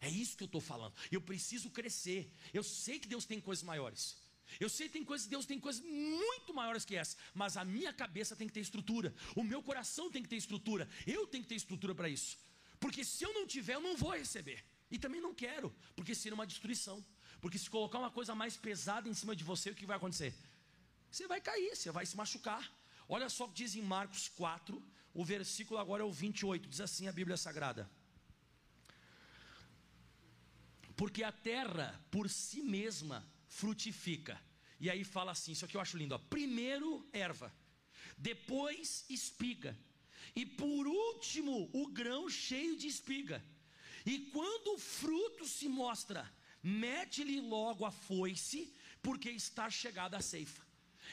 [SPEAKER 2] É isso que eu estou falando. Eu preciso crescer. Eu sei que Deus tem coisas maiores. Eu sei que tem coisas, Deus tem coisas muito maiores que essa, mas a minha cabeça tem que ter estrutura, o meu coração tem que ter estrutura, eu tenho que ter estrutura para isso, porque se eu não tiver, eu não vou receber, e também não quero, porque seria uma destruição, porque se colocar uma coisa mais pesada em cima de você, o que vai acontecer? Você vai cair, você vai se machucar. Olha só o que diz em Marcos 4, o versículo agora é o 28, diz assim a Bíblia Sagrada. Porque a terra por si mesma frutifica. E aí fala assim, isso aqui eu acho lindo, ó. Primeiro erva, depois espiga, e por último o grão cheio de espiga. E quando o fruto se mostra, mete-lhe logo a foice, porque está chegada a ceifa.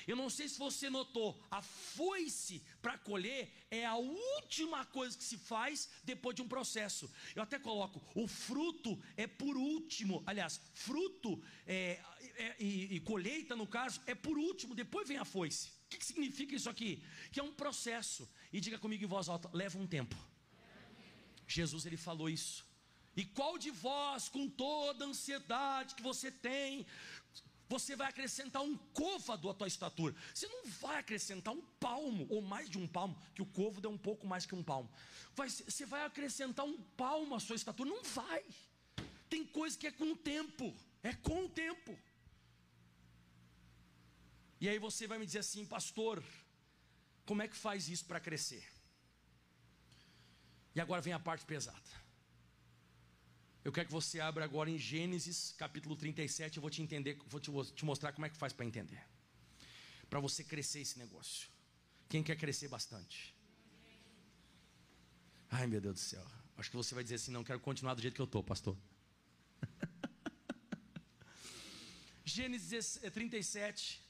[SPEAKER 2] Eu não sei se você notou, a foice para colher é a última coisa que se faz depois de um processo. Eu até coloco, o fruto é por último. Aliás, fruto é, é, e, e, colheita, no caso, é por último, depois vem a foice. O que, que significa isso aqui? Que é um processo. E diga comigo em voz alta: leva um tempo. Jesus ele falou isso. E qual de vós, com toda a ansiedade que você tem, você vai acrescentar um côvado à tua estatura. Você não vai acrescentar um palmo, ou mais de um palmo, que o côvado é um pouco mais que um palmo. Vai, você vai acrescentar um palmo à sua estatura? Não vai. Tem coisa que é com o tempo. É com o tempo. E aí você vai me dizer assim, pastor, como é que faz isso para crescer? E agora vem a parte pesada. Eu quero que você abra agora em Gênesis capítulo 37. Eu vou te entender, vou te, vou te mostrar como é que faz para entender. Para você crescer esse negócio. Quem quer crescer bastante? Ai meu Deus do céu. Acho que você vai dizer assim: não quero continuar do jeito que eu estou, pastor. Gênesis 37.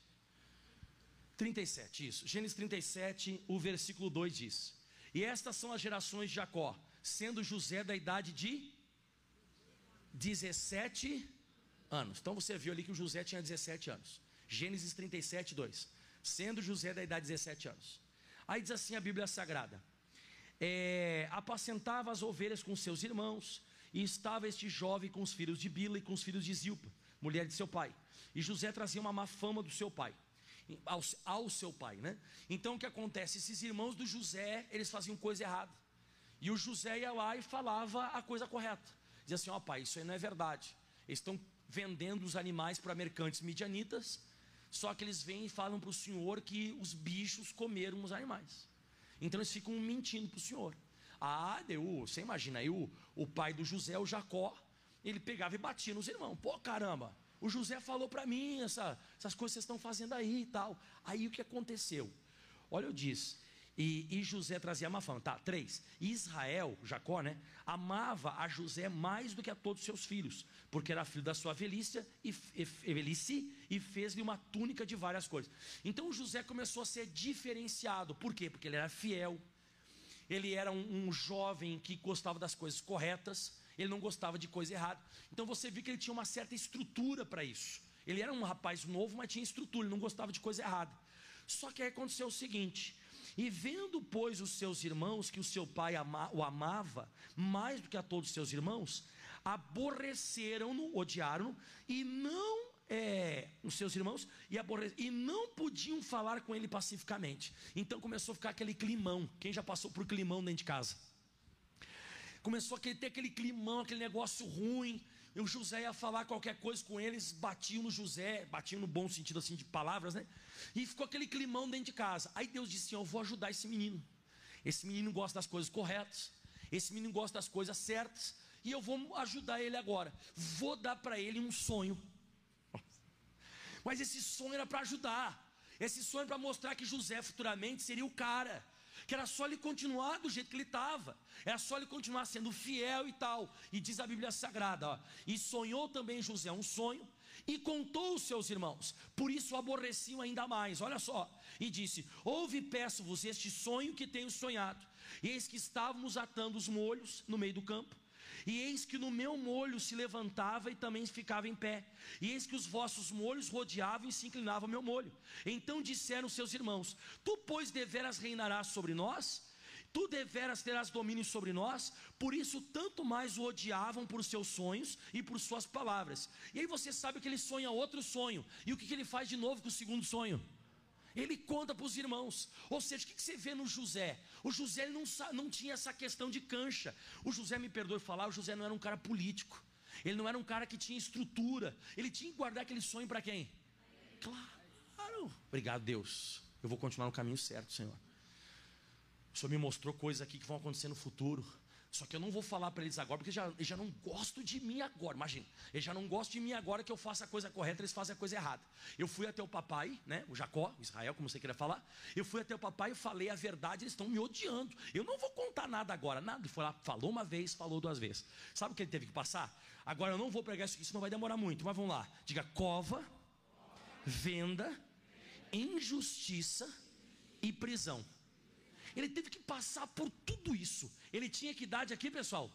[SPEAKER 2] 37, isso. Gênesis 37, o versículo 2 diz: E estas são as gerações de Jacó, sendo José da idade de 17 anos. Então você viu ali que o José tinha 17 anos. Gênesis 37, 2. Sendo José da idade de 17 anos. Aí diz assim a Bíblia Sagrada: é, apacentava as ovelhas com seus irmãos, e estava este jovem com os filhos de Bila e com os filhos de Zilpa, mulher de seu pai. E José trazia uma má fama do seu pai, ao, ao seu pai, né? Então o que acontece? Esses irmãos do José, eles faziam coisa errada. E o José ia lá e falava a coisa correta. Diz assim: ó, oh, pai, isso aí não é verdade. Eles estão vendendo os animais para mercantes midianitas, só que eles vêm e falam para o senhor que os bichos comeram os animais. Então eles ficam mentindo para o senhor. Ah, deu, você imagina aí o, o pai do José, o Jacó, ele pegava e batia nos irmãos. Pô, caramba, o José falou para mim essa, essas coisas que vocês estão fazendo aí e tal. Aí o que aconteceu? Olha, eu disse, e, e, José trazia má fama. Tá, três. Israel, Jacó, né? Amava a José mais do que a todos os seus filhos, porque era filho da sua velhice e, e, velhice, e fez-lhe uma túnica de várias coisas. Então José começou a ser diferenciado. Por quê? Porque ele era fiel. Ele era um, um jovem que gostava das coisas corretas. Ele não gostava de coisa errada. Então você viu que ele tinha uma certa estrutura para isso. Ele era um rapaz novo, mas tinha estrutura. Ele não gostava de coisa errada. Só que aí aconteceu o seguinte e vendo, pois, os seus irmãos que o seu pai ama, o amava mais do que a todos os seus irmãos, aborreceram-no, odiaram-no e não é, os seus irmãos e, e não podiam falar com ele pacificamente. Então começou a ficar aquele climão. Quem já passou por climão dentro de casa? Começou a ter aquele climão, aquele negócio ruim. E o José ia falar qualquer coisa com eles, batiam no José, batiam no bom sentido assim de palavras, né? E ficou aquele climão dentro de casa. Aí Deus disse assim: Eu vou ajudar esse menino. Esse menino gosta das coisas corretas. Esse menino gosta das coisas certas. e eu vou ajudar ele agora. Vou dar para ele um sonho. Mas esse sonho era para ajudar. Esse sonho para mostrar que José futuramente seria o cara. Que era só ele continuar do jeito que ele estava. Era só ele continuar sendo fiel e tal. E diz a Bíblia Sagrada: ó, E sonhou também José um sonho. E contou os seus irmãos, por isso aborreciam ainda mais. Olha só, e disse: Ouve, peço-vos este sonho que tenho sonhado. Eis que estávamos atando os molhos no meio do campo e eis que no meu molho se levantava e também ficava em pé. E eis que os vossos molhos rodeavam e se inclinavam ao meu molho. Então disseram seus irmãos: Tu, pois, deveras reinarás sobre nós? Tu deveras terás domínio sobre nós, por isso tanto mais o odiavam por seus sonhos e por suas palavras. E aí você sabe que ele sonha outro sonho, e o que, que ele faz de novo com o segundo sonho? Ele conta para os irmãos. Ou seja, o que você vê no José? O José não, não tinha essa questão de cancha. O José, me perdoe falar, o José não era um cara político. Ele não era um cara que tinha estrutura. Ele tinha que guardar aquele sonho para quem? Claro. Obrigado, Deus. Eu vou continuar no caminho certo, Senhor. O Senhor me mostrou coisas aqui que vão acontecer no futuro. Só que eu não vou falar para eles agora, porque já, eles já não gostam de mim agora. Imagina, eles já não gostam de mim agora que eu faça a coisa correta, eles fazem a coisa errada. Eu fui até o papai, né, o Jacó, Israel, como você queria falar. Eu fui até o papai e falei a verdade, eles estão me odiando. Eu não vou contar nada agora, nada. Ele foi lá, falou uma vez, falou duas vezes. Sabe o que ele teve que passar? Agora eu não vou pregar isso isso não vai demorar muito, mas vamos lá. Diga cova, venda, injustiça e prisão. Ele teve que passar por tudo isso. Ele tinha que idade aqui, pessoal?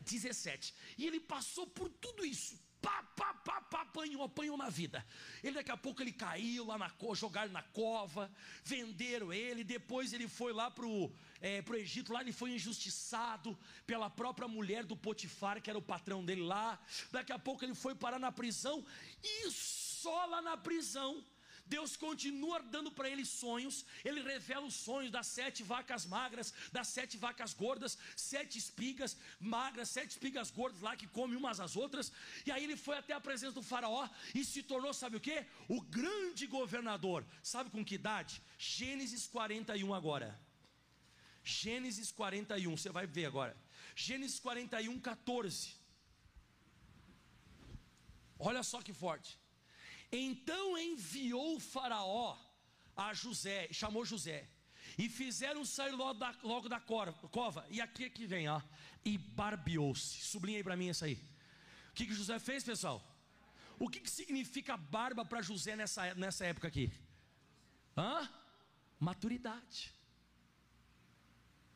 [SPEAKER 2] 17. E ele passou por tudo isso. Pá, pá, pá, pá, apanhou, apanhou na vida. Ele daqui a pouco ele caiu lá na cova, jogaram na cova, venderam ele, depois ele foi lá pro, é, pro Egito, lá ele foi injustiçado pela própria mulher do Potifar, que era o patrão dele lá. Daqui a pouco ele foi parar na prisão, e só lá na prisão Deus continua dando para ele sonhos, ele revela os sonhos das sete vacas magras, das sete vacas gordas, sete espigas magras, sete espigas gordas lá que comem umas às outras, e aí ele foi até a presença do faraó e se tornou, sabe o que? O grande governador, sabe com que idade? Gênesis 41 agora. Gênesis 41, você vai ver agora. Gênesis 41, 14. Olha só que forte. Então enviou Faraó a José, chamou José, e fizeram sair logo da, logo da cova. E aqui é que vem, ó, e barbeou-se. Sublinha aí para mim essa aí. O que, que José fez, pessoal? O que, que significa barba para José nessa, nessa época aqui? Hã? Maturidade.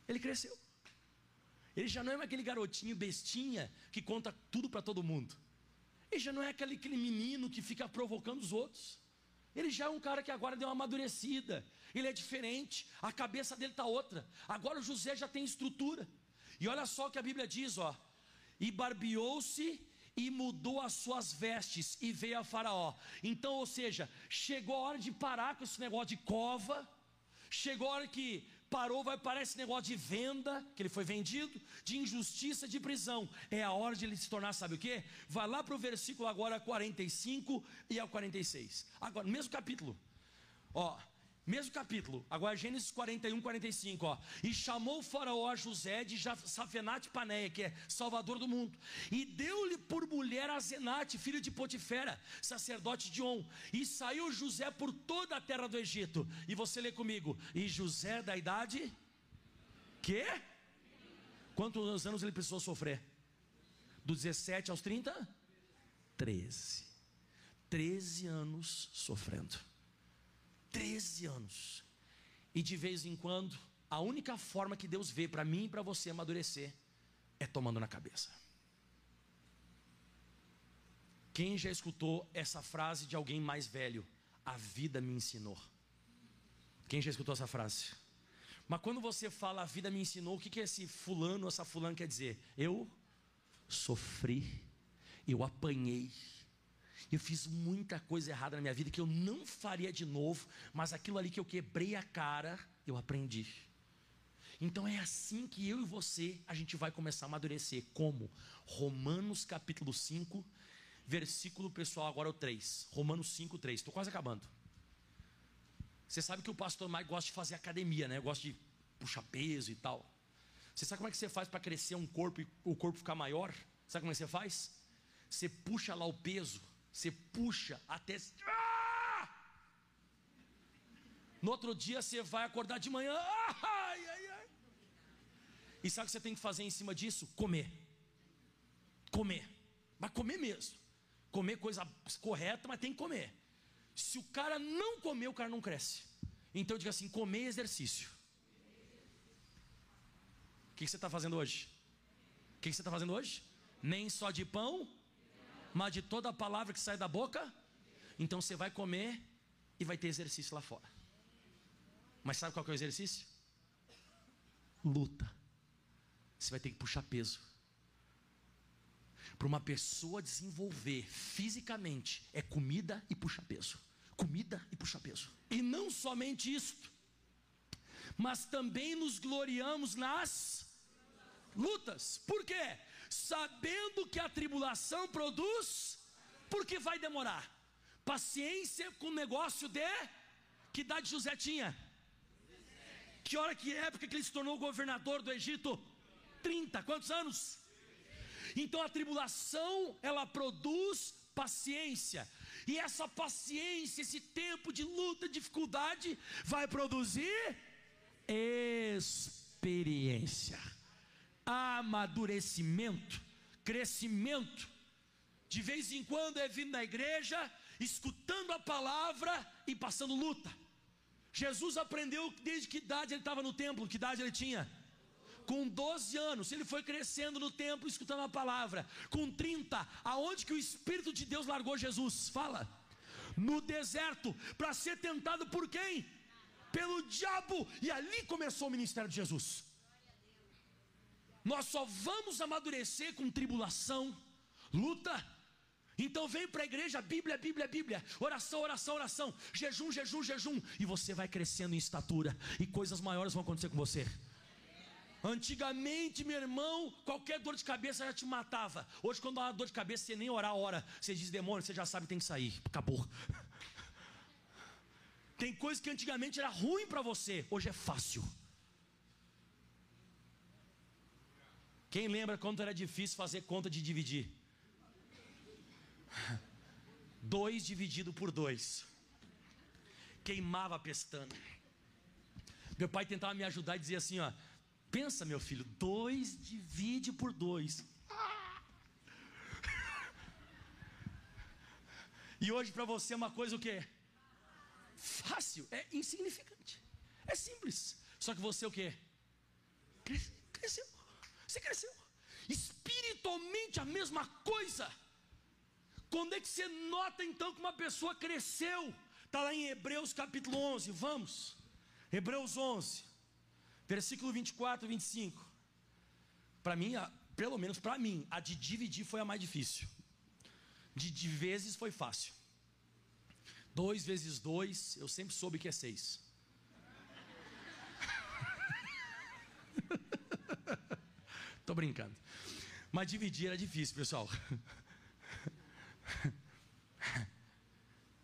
[SPEAKER 2] Ele cresceu. Ele já não é aquele garotinho bestinha que conta tudo para todo mundo. Ele já não é aquele, aquele menino que fica provocando os outros. Ele já é um cara que agora deu uma amadurecida. Ele é diferente. A cabeça dele está outra. Agora o José já tem estrutura. E olha só o que a Bíblia diz, ó. E barbeou-se e mudou as suas vestes e veio a Faraó. Então, ou seja, chegou a hora de parar com esse negócio de cova. Chegou a hora que parou, vai parar esse negócio de venda, que ele foi vendido, de injustiça, de prisão. É a hora de ele se tornar, sabe o que? Vai lá para o versículo agora 45 e ao 46. Agora, mesmo capítulo. Ó, mesmo capítulo, agora Gênesis 41, 45, ó. E chamou faraó a José de Safenate Paneia, que é salvador do mundo, e deu-lhe por mulher a Zenate, filho de Potifera, sacerdote de On. E saiu José por toda a terra do Egito. E você lê comigo. E José da idade que? Quantos anos ele precisou sofrer? Dos 17 aos 30? 13. 13 anos sofrendo. 13 anos. E de vez em quando, a única forma que Deus vê para mim e para você amadurecer é tomando na cabeça. Quem já escutou essa frase de alguém mais velho? A vida me ensinou. Quem já escutou essa frase? Mas quando você fala a vida me ensinou, o que, que esse fulano, essa fulana quer dizer? Eu sofri, eu apanhei, eu fiz muita coisa errada na minha vida que eu não faria de novo, mas aquilo ali que eu quebrei a cara, eu aprendi. Então é assim que eu e você a gente vai começar a amadurecer. Como? Romanos capítulo 5, versículo pessoal, agora é o 3. Romanos 5, 3. Estou quase acabando. Você sabe que o pastor mais gosta de fazer academia, né? Gosta de puxar peso e tal. Você sabe como é que você faz para crescer um corpo e o corpo ficar maior? Sabe como é que você faz? Você puxa lá o peso, você puxa até. Ah! No outro dia você vai acordar de manhã. Ai, ai, ai. E sabe o que você tem que fazer em cima disso? Comer. Comer. Mas comer mesmo. Comer coisa correta, mas tem que comer. Se o cara não comer, o cara não cresce. Então diga assim: comer exercício. O que você está fazendo hoje? O que você está fazendo hoje? Nem só de pão, mas de toda a palavra que sai da boca. Então você vai comer e vai ter exercício lá fora. Mas sabe qual é o exercício? Luta. Você vai ter que puxar peso. Para uma pessoa desenvolver fisicamente é comida e puxar peso. Comida e puxar peso. E não somente isto, mas também nos gloriamos nas lutas. Por quê? Sabendo que a tribulação produz, porque vai demorar. Paciência com o negócio de que idade José tinha? Que hora que época que ele se tornou governador do Egito? 30, quantos anos? Então a tribulação, ela produz paciência. E essa paciência, esse tempo de luta, dificuldade, vai produzir experiência amadurecimento, crescimento. De vez em quando é vindo na igreja, escutando a palavra e passando luta. Jesus aprendeu desde que idade ele estava no templo, que idade ele tinha? Com 12 anos, ele foi crescendo no templo, escutando a palavra. Com 30, aonde que o Espírito de Deus largou Jesus? Fala. No deserto, para ser tentado por quem? Pelo diabo. E ali começou o ministério de Jesus. Nós só vamos amadurecer com tribulação, luta. Então vem para a igreja, Bíblia, Bíblia, Bíblia, oração, oração, oração, jejum, jejum, jejum, e você vai crescendo em estatura, e coisas maiores vão acontecer com você. Antigamente, meu irmão, qualquer dor de cabeça já te matava. Hoje, quando dá uma dor de cabeça, você nem orar, ora. Você diz demônio, você já sabe tem que sair. Acabou. Tem coisa que antigamente era ruim para você, hoje é fácil. Quem lembra quando era difícil fazer conta de dividir? Dois dividido por dois. Queimava a pestana. Meu pai tentava me ajudar e dizia assim: ó, pensa, meu filho, dois divide por dois. E hoje para você é uma coisa o quê? Fácil, é insignificante. É simples. Só que você o quê? Cresceu. Você cresceu. Espiritualmente a mesma coisa. Quando é que você nota então que uma pessoa cresceu? Está lá em Hebreus capítulo 11, vamos. Hebreus 11, versículo 24 e 25. Para mim, pelo menos para mim, a de dividir foi a mais difícil. De, de vezes foi fácil. Dois vezes dois, eu sempre soube que é seis. Estou brincando. Mas dividir era difícil, pessoal.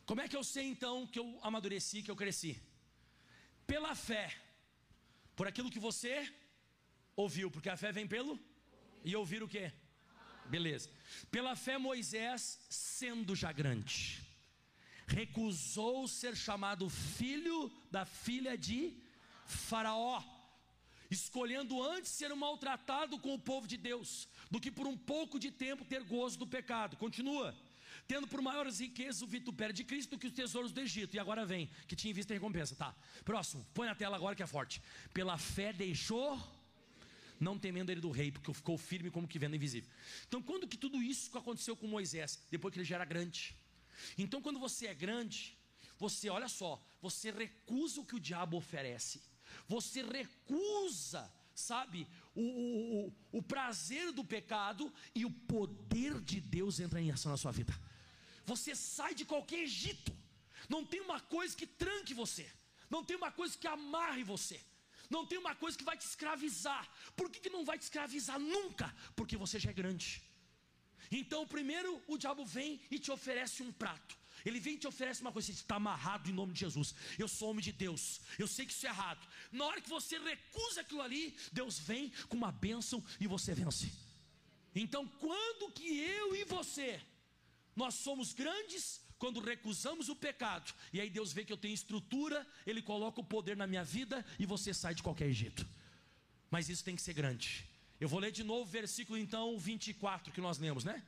[SPEAKER 2] Como é que eu sei então que eu amadureci, que eu cresci? Pela fé. Por aquilo que você ouviu, porque a fé vem pelo e ouvir o que? Beleza. Pela fé Moisés, sendo já grande, recusou ser chamado filho da filha de Faraó escolhendo antes ser maltratado com o povo de Deus, do que por um pouco de tempo ter gozo do pecado. Continua. Tendo por maiores riquezas o vitupério de Cristo do que os tesouros do Egito. E agora vem, que tinha em vista a recompensa. Tá. Próximo, põe na tela agora que é forte. Pela fé deixou, não temendo ele do rei, porque ficou firme como que vendo invisível. Então, quando que tudo isso aconteceu com Moisés? Depois que ele já era grande. Então, quando você é grande, você, olha só, você recusa o que o diabo oferece você recusa, sabe, o, o, o, prazer do pecado e o poder de Deus entra em ação na sua vida. Você sai de qualquer Egito, não tem uma coisa que tranque você, não tem uma coisa que amarre você. Não tem uma coisa que vai te escravizar. Por que, que não vai te escravizar nunca? Porque você já é grande. Então, primeiro o diabo vem e te oferece um prato. Ele vem e te oferece uma coisa, você está amarrado em nome de Jesus. Eu sou homem de Deus, eu sei que isso é errado. Na hora que você recusa aquilo ali, Deus vem com uma bênção e você vence. Então, quando que eu e você, nós somos grandes, quando recusamos o pecado, e aí Deus vê que eu tenho estrutura, Ele coloca o poder na minha vida e você sai de qualquer jeito. Mas isso tem que ser grande. Eu vou ler de novo o versículo então 24 que nós lemos, né?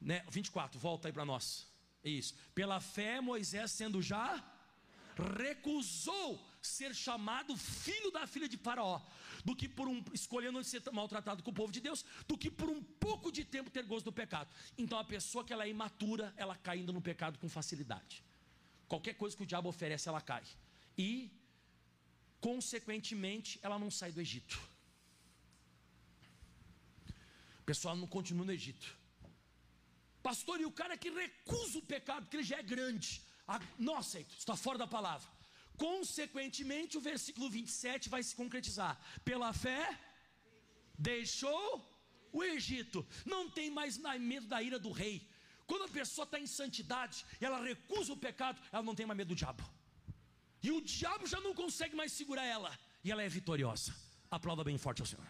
[SPEAKER 2] né? 24, volta aí para nós. Isso. Pela fé, Moisés, sendo já recusou ser chamado filho da filha de Faraó, do que por um escolhendo ser maltratado com o povo de Deus, do que por um pouco de tempo ter gosto do pecado. Então a pessoa que ela é imatura, ela caindo no pecado com facilidade. Qualquer coisa que o diabo oferece, ela cai. E consequentemente, ela não sai do Egito. O pessoal não continua no Egito. Pastor, e o cara que recusa o pecado, porque ele já é grande, não está fora da palavra. Consequentemente, o versículo 27 vai se concretizar. Pela fé, deixou o Egito, não tem mais medo da ira do rei. Quando a pessoa está em santidade, ela recusa o pecado, ela não tem mais medo do diabo. E o diabo já não consegue mais segurar ela, e ela é vitoriosa. Aplauda bem forte ao Senhor.